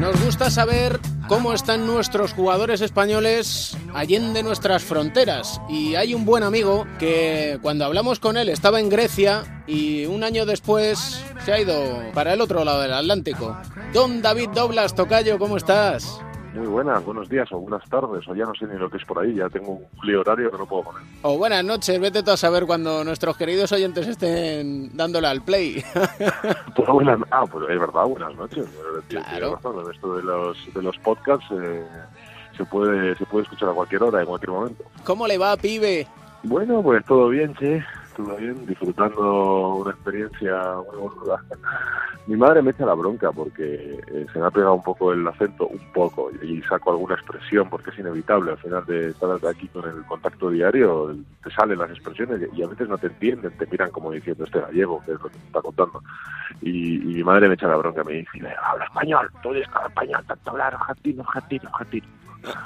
Nos gusta saber cómo están nuestros jugadores españoles allende nuestras fronteras. Y hay un buen amigo que cuando hablamos con él estaba en Grecia y un año después se ha ido para el otro lado del Atlántico. Don David Doblas, Tocayo, ¿cómo estás? Muy buenas, buenos días o buenas tardes, o ya no sé ni lo que es por ahí, ya tengo un lío horario que no puedo poner. O buenas noches, vete tú a saber cuando nuestros queridos oyentes estén dándole al play. pues buenas, ah, pues es verdad, buenas noches. Claro. esto de los, de los podcasts eh, se, puede, se puede escuchar a cualquier hora, en cualquier momento. ¿Cómo le va, pibe? Bueno, pues todo bien, che estuve bien, disfrutando una experiencia muy bonita. Mi madre me echa la bronca porque eh, se me ha pegado un poco el acento, un poco, y saco alguna expresión porque es inevitable. Al final de estar aquí con el contacto diario, te salen las expresiones y a veces no te entienden, te miran como diciendo este gallego, que es lo que me está contando. Y, mi madre me echa la bronca, me dice, habla español, tú eres español, tanto hablar argentino, argentino, argentino.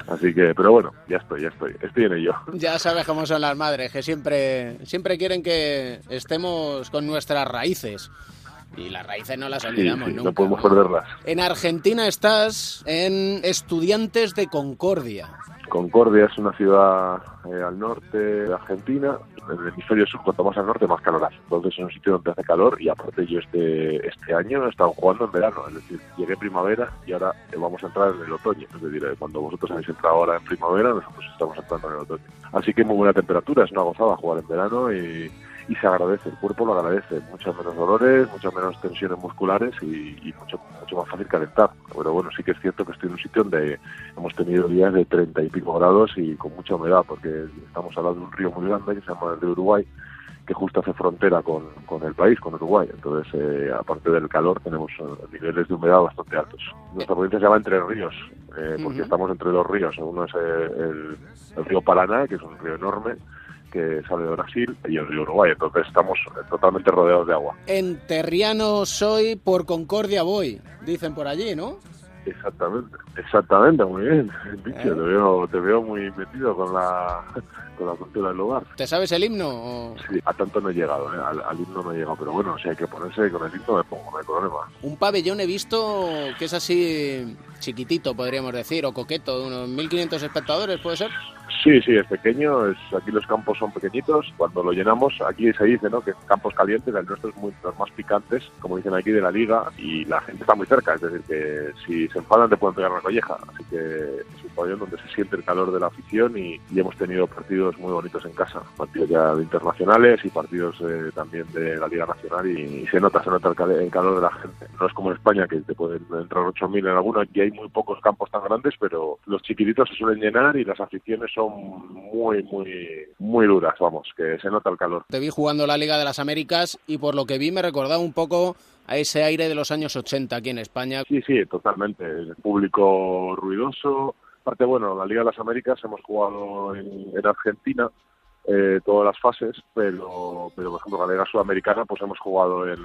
Así que, pero bueno, ya estoy, ya estoy, estoy en ello. Ya sabes cómo son las madres, que siempre, siempre quieren que estemos con nuestras raíces. Y las raíces no las olvidamos nunca. No podemos perderlas. En Argentina estás en Estudiantes de Concordia. Concordia es una ciudad eh, al norte de Argentina. En el hemisferio sur, cuanto más al norte, más calor hace. Entonces es un sitio donde hace calor y aparte yo este, este año he estado jugando en verano. Es decir, llegué primavera y ahora vamos a entrar en el otoño. Es decir, eh, cuando vosotros habéis entrado ahora en primavera, nosotros estamos entrando en el otoño. Así que muy buena temperatura, es una gozada jugar en verano y y se agradece, el cuerpo lo agradece, muchos menos dolores, muchas menos tensiones musculares y, mucho, mucho más fácil calentar. Pero bueno, sí que es cierto que estoy en un sitio donde hemos tenido días de 30 y pico grados y con mucha humedad, porque estamos hablando de un río muy grande que se llama el río Uruguay, que justo hace frontera con, con el país, con Uruguay. Entonces, eh, aparte del calor, tenemos eh, niveles de humedad bastante altos. Nuestra provincia se llama Entre Ríos, eh, porque estamos entre dos ríos. Uno es el, el río Paraná, que es un río enorme, que sale de Brasil y el río Uruguay, entonces estamos totalmente rodeados de agua. En Terriano soy, por Concordia voy, dicen por allí, ¿no? Exactamente, exactamente, muy bien. te, ¿Eh? veo, te veo muy metido con la, con la cultura del lugar. ¿Te sabes el himno? Sí, a tanto no he llegado, ¿eh? al, himno no he llegado, pero bueno, si hay que ponerse con el himno me pongo, no hay problema. Un pabellón he visto que es así chiquitito, podríamos decir, o coqueto, de unos 1.500 espectadores, ¿puede ser? Sí, sí, es pequeño. Es, aquí los campos son pequeñitos. Cuando lo llenamos, aquí se dice ¿no? que campos calientes, el nuestro es muy, los más picantes, como dicen aquí, de la liga. Y la gente está muy cerca, es decir, que si se enfadan te pueden pegar una colleja. Así que un pabellón donde se siente el calor de la afición y, hemos tenido partidos muy bonitos en casa. Partidos ya internacionales y partidos eh, también de la Liga Nacional. Y, se nota, se nota el, calor de la gente. No es como en España, que te pueden entrar 8.000 en alguno. Aquí hay muy pocos campos tan grandes, pero los chiquititos se suelen llenar y las aficiones son muy, muy, muy duras, vamos, que se nota el calor. Te vi jugando la Liga de las Américas y por lo que vi me recordaba un poco a ese aire de los años 80 aquí en España. Sí, sí, totalmente. El público ruidoso. Aparte, bueno, la Liga de las Américas hemos jugado en, Argentina eh, todas las fases, pero, pero por ejemplo, la Liga Sudamericana pues hemos jugado en,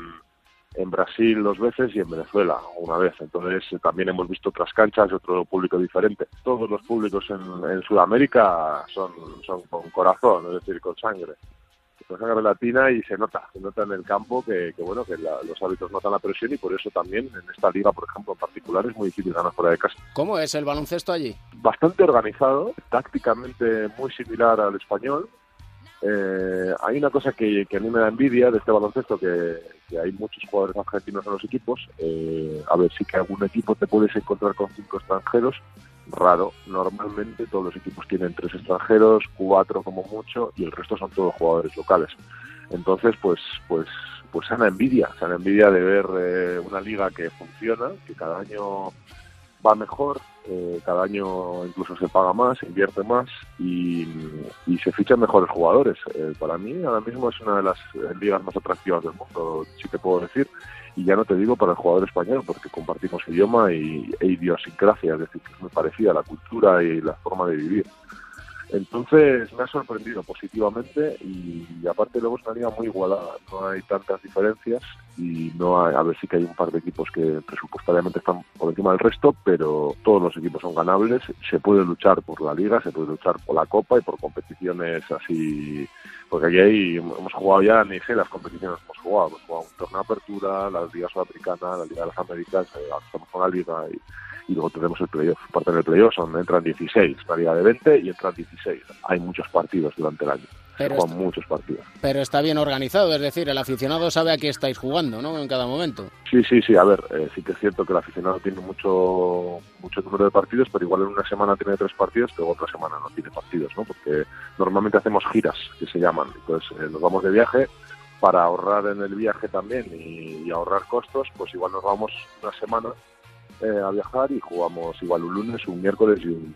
en Brasil dos veces y en Venezuela una vez. Entonces eh, también hemos visto otras canchas, otro público diferente. Todos los públicos en, Sudamérica son, son con corazón, es decir, con sangre. Con sangre latina y se nota, se nota en el campo que, bueno que los hábitos notan la presión y por eso también en esta liga, por ejemplo, en particular es muy difícil ganar fuera de casa. ¿Cómo es el baloncesto allí? Bastante organizado, tácticamente muy similar al español, eh, hay una cosa que, a mí me da envidia de este baloncesto, que, hay muchos jugadores argentinos en los equipos. Eh, a ver, sí que algún equipo te puedes encontrar con cinco extranjeros, raro. Normalmente todos los equipos tienen tres extranjeros, cuatro como mucho, y el resto son todos jugadores locales. Entonces, pues, pues, pues sana envidia, sana envidia de ver eh, una liga que funciona, que cada año va mejor, eh, cada año incluso se paga más, invierte más y, se fichan mejores jugadores. Eh, para mí ahora mismo es una de las ligas más atractivas del mundo, sí te puedo decir, y ya no te digo para el jugador español, porque compartimos idioma y, e idiosincrasia, es decir, que es muy parecida la cultura y la forma de vivir. Entonces me ha sorprendido positivamente y, aparte luego es una liga muy igualada, no hay tantas diferencias y no hay, a ver sí que hay un par de equipos que presupuestariamente están por encima del resto, pero todos los equipos son ganables, se puede luchar por la liga, se puede luchar por la copa y por competiciones así, porque aquí hay, hemos jugado ya, ni sé las competiciones hemos jugado, hemos jugado un torneo de apertura, la Liga Sudafricana, la Liga de las Américas, eh, estamos con la liga y y luego tenemos el playoff. Parte del playoff son, entran 16, la liga de 20 y entran 16. Hay muchos partidos durante el año. Pero está, muchos partidos. Pero está bien organizado, es decir, el aficionado sabe a qué estáis jugando, ¿no? En cada momento. Sí, sí, sí. A ver, eh, sí que es cierto que el aficionado tiene mucho mucho número de partidos, pero igual en una semana tiene tres partidos, pero otra semana no tiene partidos, ¿no? Porque normalmente hacemos giras, que se llaman. Entonces eh, nos vamos de viaje para ahorrar en el viaje también y ahorrar costos, pues igual nos vamos una semana eh, a viajar y jugamos igual un lunes, un miércoles y un,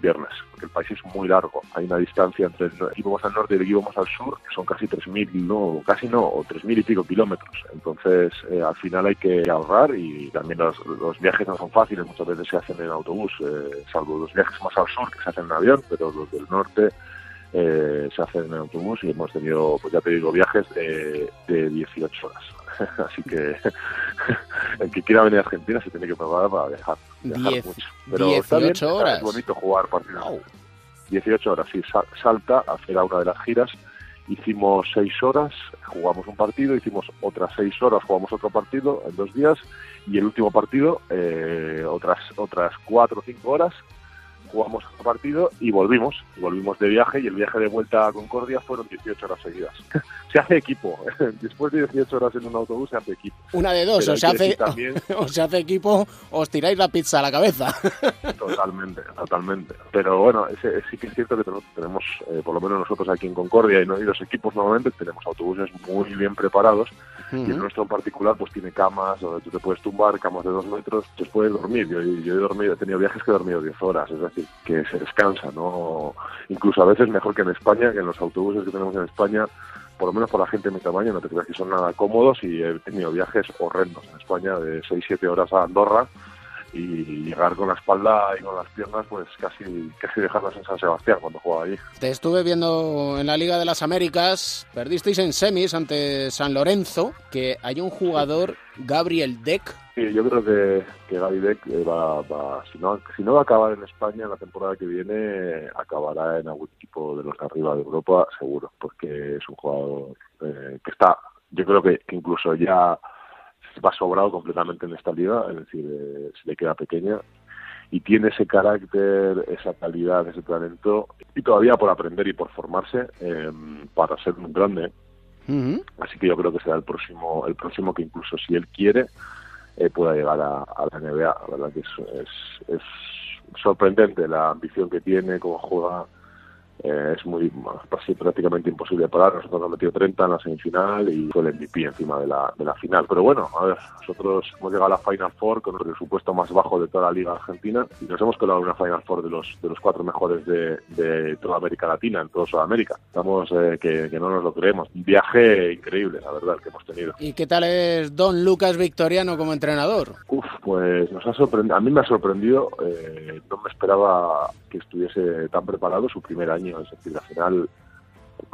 viernes, porque el país es muy largo. Hay una distancia entre el equipo al norte y el equipo al sur, que son casi 3.000, no, casi no, o 3.000 y pico kilómetros. Entonces, eh, al final hay que ahorrar y también los, viajes no son fáciles, muchas veces se hacen en autobús, eh, salvo los viajes más al sur que se hacen en avión, pero los del norte se hacen en autobús y hemos tenido, pues ya te digo, viajes de, de 18 horas. Así que el que quiera venir a Argentina se tiene que preparar para viajar. viajar mucho. Pero 18 horas. Es bonito jugar partidos. 18 horas, sí. Salta era una de las giras. Hicimos 6 horas, jugamos un partido, hicimos otras 6 horas, jugamos otro partido en dos días y el último partido eh, otras otras 4 o 5 horas jugamos partido y volvimos, volvimos de viaje y el viaje de vuelta a Concordia fueron 18 horas seguidas. se hace equipo, después de 18 horas en un autobús se hace equipo. Una de dos, o se, hace, o se hace equipo o os tiráis la pizza a la cabeza. Totalmente, totalmente. Pero bueno, sí que es cierto que tenemos, eh, por lo menos nosotros aquí en Concordia y, los equipos normalmente tenemos autobuses muy bien preparados y el nuestro en particular pues tiene camas donde tú te puedes tumbar, camas de dos metros, te puedes dormir. Yo, yo he dormido, he tenido viajes que he dormido 10 horas, es decir, que se descansa, ¿no? Incluso a veces mejor que en España, que en los autobuses que tenemos en España, por lo menos por la gente de mi tamaño, no te creas que son nada cómodos y he tenido viajes horrendos en España de 6-7 horas a Andorra y llegar con la espalda y con las piernas, pues casi, casi dejarlas en San Sebastián cuando jugaba allí. Te estuve viendo en la Liga de las Américas, perdisteis en semis ante San Lorenzo, que hay un jugador, Gabriel Deck. Sí, yo creo que, que Gaby Deck eh, va, va, si, no, si no va a acabar en España en la temporada que viene, acabará en algún equipo de los de arriba de Europa, seguro, porque es un jugador eh, que está, yo creo que incluso ya va sobrado completamente en esta liga, es decir, eh, se le queda pequeña y tiene ese carácter, esa calidad, ese talento y todavía por aprender y por formarse em, para ser un grande. Así que yo creo que será el próximo, el próximo que incluso si él quiere eh, pueda llegar a, la NBA. La verdad que es, es sorprendente la ambición que tiene, cómo juega eh, es muy prácticamente imposible parar. Nosotros hemos metido 30 en la semifinal y fue el MVP encima de la, de la final. Pero bueno, a ver, nosotros hemos llegado a la Final Four con el presupuesto más bajo de toda la Liga Argentina y nos hemos colado en una Final Four de los, de los cuatro mejores de, de toda América Latina, en toda Sudamérica. Estamos eh, que, que, no nos lo creemos. Un viaje increíble, la verdad, que hemos tenido. ¿Y qué tal es Don Lucas Victoriano como entrenador? Uf, pues nos ha sorprendido. A mí me ha sorprendido. Eh, no me esperaba que estuviese tan preparado su primer año es decir, al final,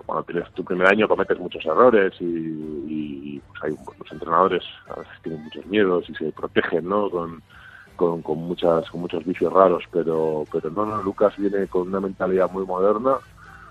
cuando tienes tu primer año cometes muchos errores y, pues hay, los entrenadores a veces tienen muchos miedos y se protegen, ¿no? Con, con, muchas con muchos vicios raros, pero pero no, no, Lucas viene con una mentalidad muy moderna,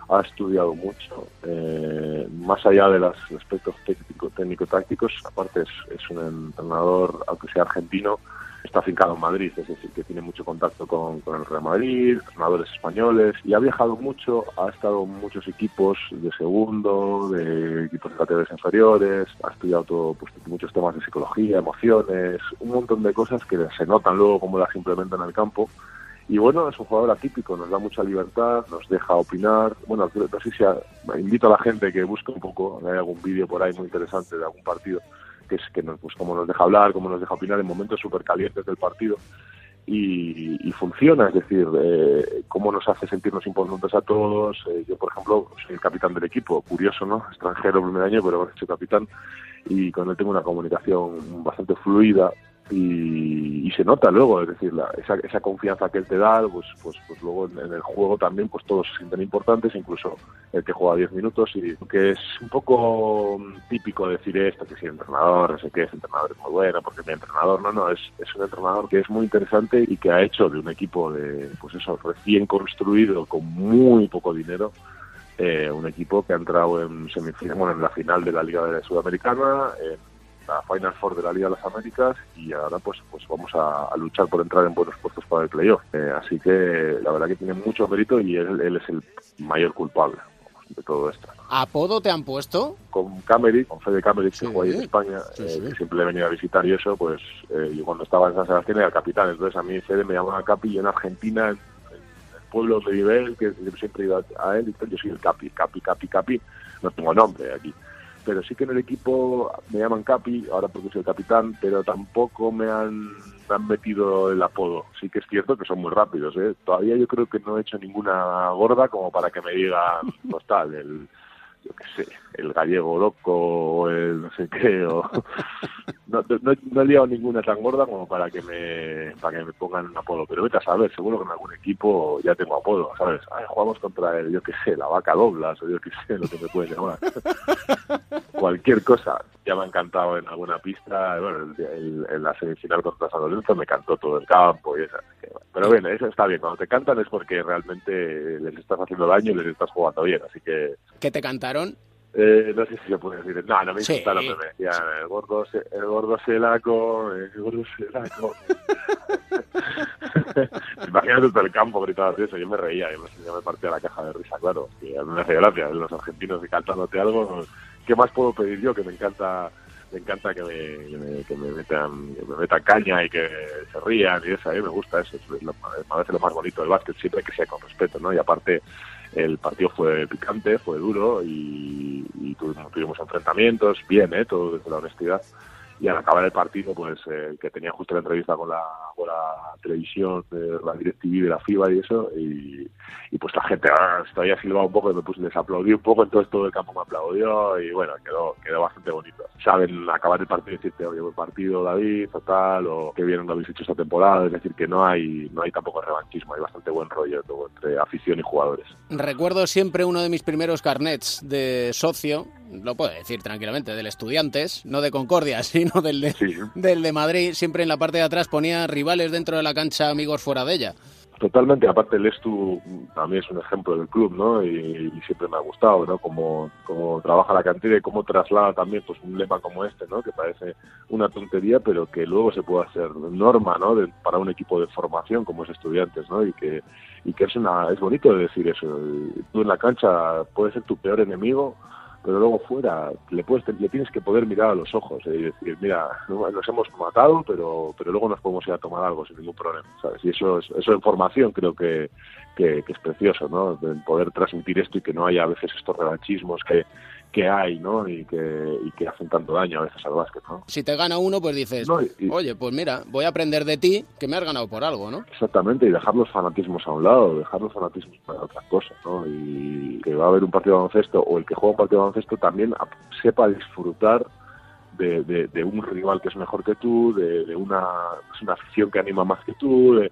ha estudiado mucho, eh, más allá de los aspectos técnico, técnico-tácticos, aparte es, es un entrenador, aunque sea argentino, está afincado en Madrid, es decir, que tiene mucho contacto con, el Real Madrid, entrenadores españoles, y ha viajado mucho, ha estado en muchos equipos de segundo, de equipos de categorías inferiores, ha estudiado todo, pues, muchos temas de psicología, emociones, un montón de cosas que se notan luego cómo las implementan en el campo. Y bueno, es un jugador atípico, nos da mucha libertad, nos deja opinar. Bueno, no sé si invito a la gente que busque un poco, hay algún vídeo por ahí muy interesante de algún partido que es que nos, pues cómo nos deja hablar, cómo nos deja opinar en momentos súper calientes del partido. Y, funciona, es decir, eh, cómo nos hace sentirnos importantes a todos. Eh, yo, por ejemplo, soy el capitán del equipo, curioso, ¿no? Extranjero primer año, pero soy capitán y con él tengo una comunicación bastante fluida y, y, se nota luego, es decir, la, esa, esa, confianza que él te da, pues, pues, pues luego en, el juego también pues todos se sienten importantes, incluso el que juega 10 minutos y que es un poco típico decir esto, que si el entrenador, no sé qué, ese entrenador es muy bueno, porque mi entrenador, no, no, es, es un entrenador que es muy interesante y que ha hecho de un equipo de, pues eso, recién construido con muy poco dinero, eh, un equipo que ha entrado en semifinal, bueno, en la final de la Liga de Sudamericana, en la Final Four de la Liga de las Américas y ahora pues pues vamos a, a luchar por entrar en buenos puestos para el playoff. Eh, así que la verdad que tiene mucho mérito y él, él es el mayor culpable de todo esto. ¿Apodo te han puesto? Con Camery, con Fede Camery, sí, que juega ahí en España, sí, sí. Eh, que siempre le venía a visitar y eso, pues eh, yo cuando estaba en San Sebastián era capitán, entonces a mí Fede me llamaba Capi y en Argentina, en, en el pueblo de nivel, que siempre iba a él, y yo soy el Capi, Capi, Capi, Capi, no tengo nombre aquí pero sí que en el equipo me llaman Capi, ahora porque soy el capitán, pero tampoco me han, me han metido el apodo. Sí que es cierto que son muy rápidos, ¿eh? Todavía yo creo que no he hecho ninguna gorda como para que me digan, pues tal, el, yo qué sé, el gallego loco o el no sé qué, o... no, no, no, he liado ninguna tan gorda como para que me para que me pongan un apodo, pero vete a saber, seguro que en algún equipo ya tengo apodo, ¿sabes? Ay, jugamos contra el, yo qué sé, la vaca doblas, o yo qué sé, lo que me pueden llamar. Cualquier cosa, ya me ha encantado en alguna pista, bueno, el, el, en la semifinal contra San Lorenzo me cantó todo el campo y esa. Pero bueno, eso está bien, cuando te cantan es porque realmente les estás haciendo daño y les estás jugando bien, así que... ¿Qué te cantaron? Eh, no sé si se puede decir. No, no me sí. insultaron, me decían el gordo, el gordo selaco, el gordo selaco. Imagínate todo el campo gritando eso, yo me reía, yo me, yo me partía la caja de risa, claro. Y a mí me hace gracia, los argentinos cantándote algo, ¿qué más puedo pedir yo? Que me encanta me encanta que me, que me, que me metan que me metan caña y que se rían y eso, a mí me gusta eso, es lo, me parece lo más bonito del básquet, siempre que sea con respeto, ¿no? Y aparte el partido fue picante, fue duro y, y tuvimos, tuvimos, enfrentamientos, bien, ¿eh? todo desde la honestidad. Y al acabar el partido, pues eh, que tenía justo la entrevista con la, con la televisión, de la DirecTV de la FIBA y eso, y, pues la gente ah, todavía silbaba un poco, y me puse, les aplaudí un poco, entonces todo el campo me aplaudió y bueno, quedó, quedó bastante bonito. Saben acabar el partido y decirte, oye, buen partido David, o tal, o qué bien lo habéis hecho esta temporada, es decir, que no hay, no hay tampoco revanchismo, hay bastante buen rollo entre afición y jugadores. Recuerdo siempre uno de mis primeros carnets de socio, lo puedo decir tranquilamente, del Estudiantes, no de Concordia, sino del de, sí. del de Madrid, siempre en la parte de atrás ponía rivales dentro de la cancha, amigos fuera de ella. Totalmente, aparte el Estu también es un ejemplo del club, ¿no? Y, y, siempre me ha gustado, ¿no? Como, como trabaja la cantera y cómo traslada también pues un lema como este, ¿no? Que parece una tontería, pero que luego se puede hacer norma, ¿no? De, para un equipo de formación como es estudiantes, ¿no? Y que, y que es una, es bonito decir eso. Tú en la cancha puedes ser tu peor enemigo, pero luego fuera le puedes le tienes que poder mirar a los ojos y decir mira nos hemos matado pero pero luego nos podemos ir a tomar algo sin ningún problema sabes y eso es eso en formación creo que, que, que es precioso no de poder transmitir esto y que no haya a veces estos revanchismos que que hay, ¿no? Y que, y que hacen tanto daño a veces al básquet, ¿no? Si te gana uno, pues dices, no, y, oye, pues mira, voy a aprender de ti que me has ganado por algo, ¿no? Exactamente, y dejar los fanatismos a un lado, dejar los fanatismos para otras cosas, ¿no? Y que va a haber un partido de baloncesto o el que juega un partido de baloncesto también sepa disfrutar de, de, de un rival que es mejor que tú, de, de una, es una afición que anima más que tú, de,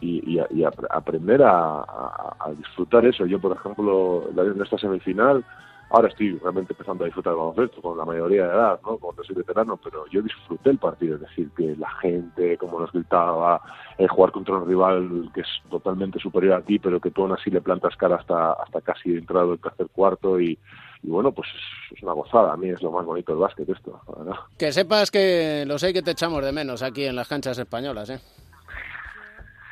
y, y, y a, aprender a, a, a, disfrutar eso. Yo, por ejemplo, en esta semifinal, ahora estoy realmente empezando a disfrutar del baloncesto con la mayoría de edad, ¿no? Cuando soy veterano, pero yo disfruté el partido, es decir, que la gente, como nos gritaba, eh, jugar contra un rival que es totalmente superior a ti, pero que tú aún así le plantas cara hasta, hasta casi entrado el tercer cuarto y, y bueno, pues es una gozada, a mí es lo más bonito del básquet esto, ¿verdad? Que sepas que lo sé que te echamos de menos aquí en las canchas españolas, ¿eh?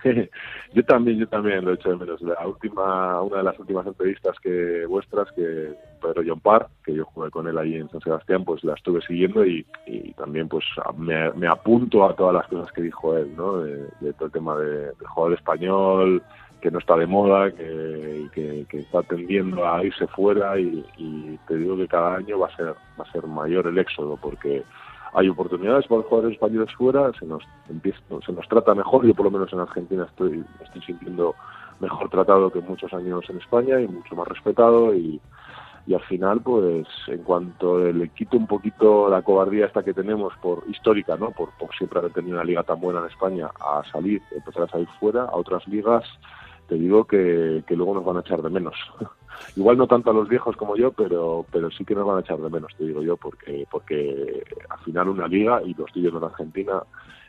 yo también, yo también lo he hecho de menos. La última, una de las últimas entrevistas que vuestras, que Pedro John Parr, que yo jugué con él ahí en San Sebastián, pues la estuve siguiendo y, y también pues me, me, apunto a todas las cosas que dijo él, ¿no? De, de todo el tema de, de jugador español, que no está de moda, que, que, que, está tendiendo a irse fuera y, y te digo que cada año va a ser va a ser mayor el éxodo porque hay oportunidades para los jugadores españoles fuera, se nos empieza, se nos trata mejor, yo por lo menos en Argentina estoy, estoy sintiendo mejor tratado que muchos años en España y mucho más respetado. Y, al final pues en cuanto le quito un poquito la cobardía esta que tenemos por histórica no por, siempre haber tenido una liga tan buena en España a salir empezar a salir fuera a otras ligas te digo que luego nos van a echar de menos igual no tanto a los viejos como yo pero pero sí que nos van a echar de menos te digo yo porque porque al final una liga y los tíos en Argentina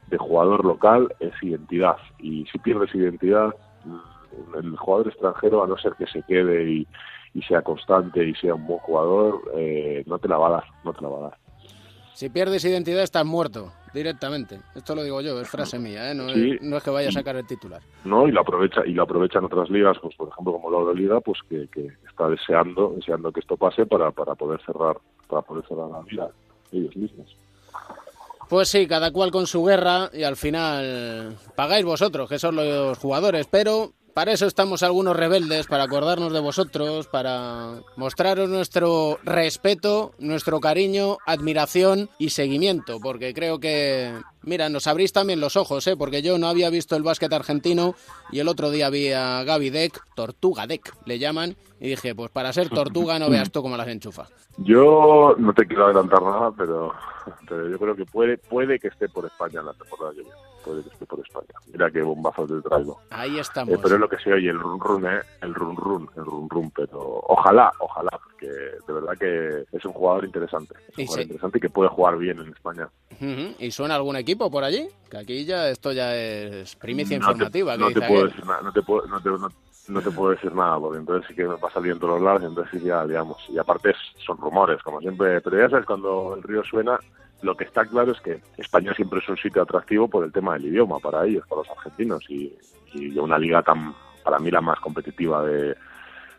de jugador local es identidad y si pierdes identidad mm, el jugador extranjero a no ser que se quede y y sea constante y sea un buen jugador, eh, no te la va a dar, no te la va a dar. Si pierdes identidad estás muerto directamente. Esto lo digo yo, es frase mía, ¿eh? no, es, que vaya a sacar el titular. No, y lo aprovecha y lo aprovechan otras ligas, pues por ejemplo como la Euroliga, pues que, está deseando, deseando que esto pase para, para poder cerrar, para poder cerrar la vida ellos mismos. Pues sí, cada cual con su guerra y al final pagáis vosotros, que son los jugadores, pero para eso estamos algunos rebeldes, para acordarnos de vosotros, para mostraros nuestro respeto, nuestro cariño, admiración y seguimiento, porque creo que, mira, nos abrís también los ojos, ¿eh? porque yo no había visto el básquet argentino y el otro día vi a Gaby Deck, Tortuga Deck le llaman, y dije, pues para ser tortuga no veas tú cómo las enchufa. Yo no te quiero adelantar nada, pero, yo creo que puede, puede que esté por España en la temporada que viene puede que esté por España. Mira qué bombazo te traigo. Ahí estamos. Eh, pero es lo que se oye, el run run, ¿eh? El run run, el run run. Pero ojalá, ojalá, porque de verdad que es un jugador interesante. Es un jugador interesante y que puede jugar bien en España. ¿Y suena algún equipo por allí? Que aquí ya esto ya es primicia no informativa. no, te puedo decir nada, no te puedo, no te, no, te puedo decir nada, porque entonces sí que me pasa bien todos los lados, entonces sí ya, digamos, y aparte son rumores, como siempre, pero ya sabes, cuando el río suena, lo que está claro es que España siempre es un sitio atractivo por el tema del idioma para ellos, para los argentinos, y, y una liga tan, para mí, la más competitiva de,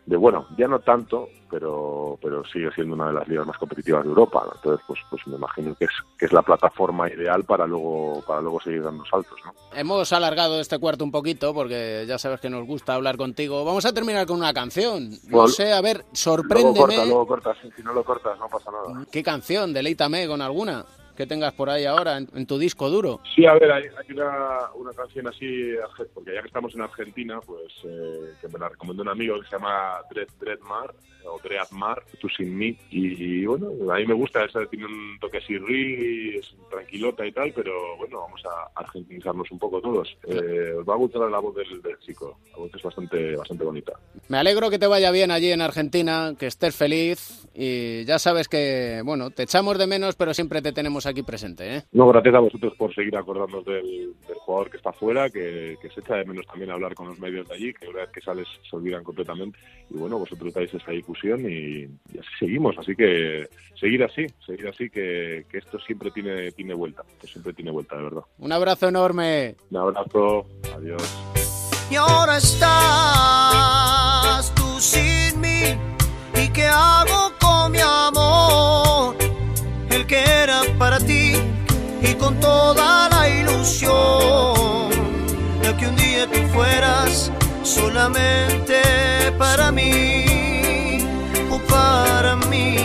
de bueno, ya no tanto, pero pero sigue siendo una de las ligas más competitivas de Europa. Entonces, pues pues me imagino que es que es la plataforma ideal para luego para luego seguir dando saltos, ¿no? Hemos alargado este cuarto un poquito porque ya sabes que nos gusta hablar contigo. Vamos a terminar con una canción. No sé, a ver, sorpréndeme. Luego corta, luego cortas, si no lo cortas no pasa nada. ¿Qué canción? Deleítame con alguna que tengas por ahí ahora en, tu disco duro. Sí, a ver, hay, una, una, canción así, porque ya que estamos en Argentina, pues eh, que me la recomendó un amigo que se llama Dread, Dreadmar, o Dreadmar, Tú sin mí, y, bueno, a mí me gusta, esa tiene un toque así es tranquilota y tal, pero bueno, vamos a argentinizarnos un poco todos. Eh, os va a gustar la voz del, del, chico, la voz es bastante, bastante bonita. Me alegro que te vaya bien allí en Argentina, que estés feliz, y ya sabes que, bueno, te echamos de menos, pero siempre te tenemos aquí presente. ¿eh? No, gracias a vosotros por seguir acordándonos del, jugador que está fuera, que, se echa de menos también hablar con los medios de allí, que una vez que sales se olvidan completamente. Y bueno, vosotros dais esa difusión y, así seguimos. Así que seguir así, seguir así, que, esto siempre tiene, tiene vuelta, que siempre tiene vuelta, de verdad. Un abrazo enorme. Un abrazo, adiós. Y ahora estás tú sin mí, ¿y qué hago con mi y con toda la ilusión de que un día tú fueras solamente para mí o para mí.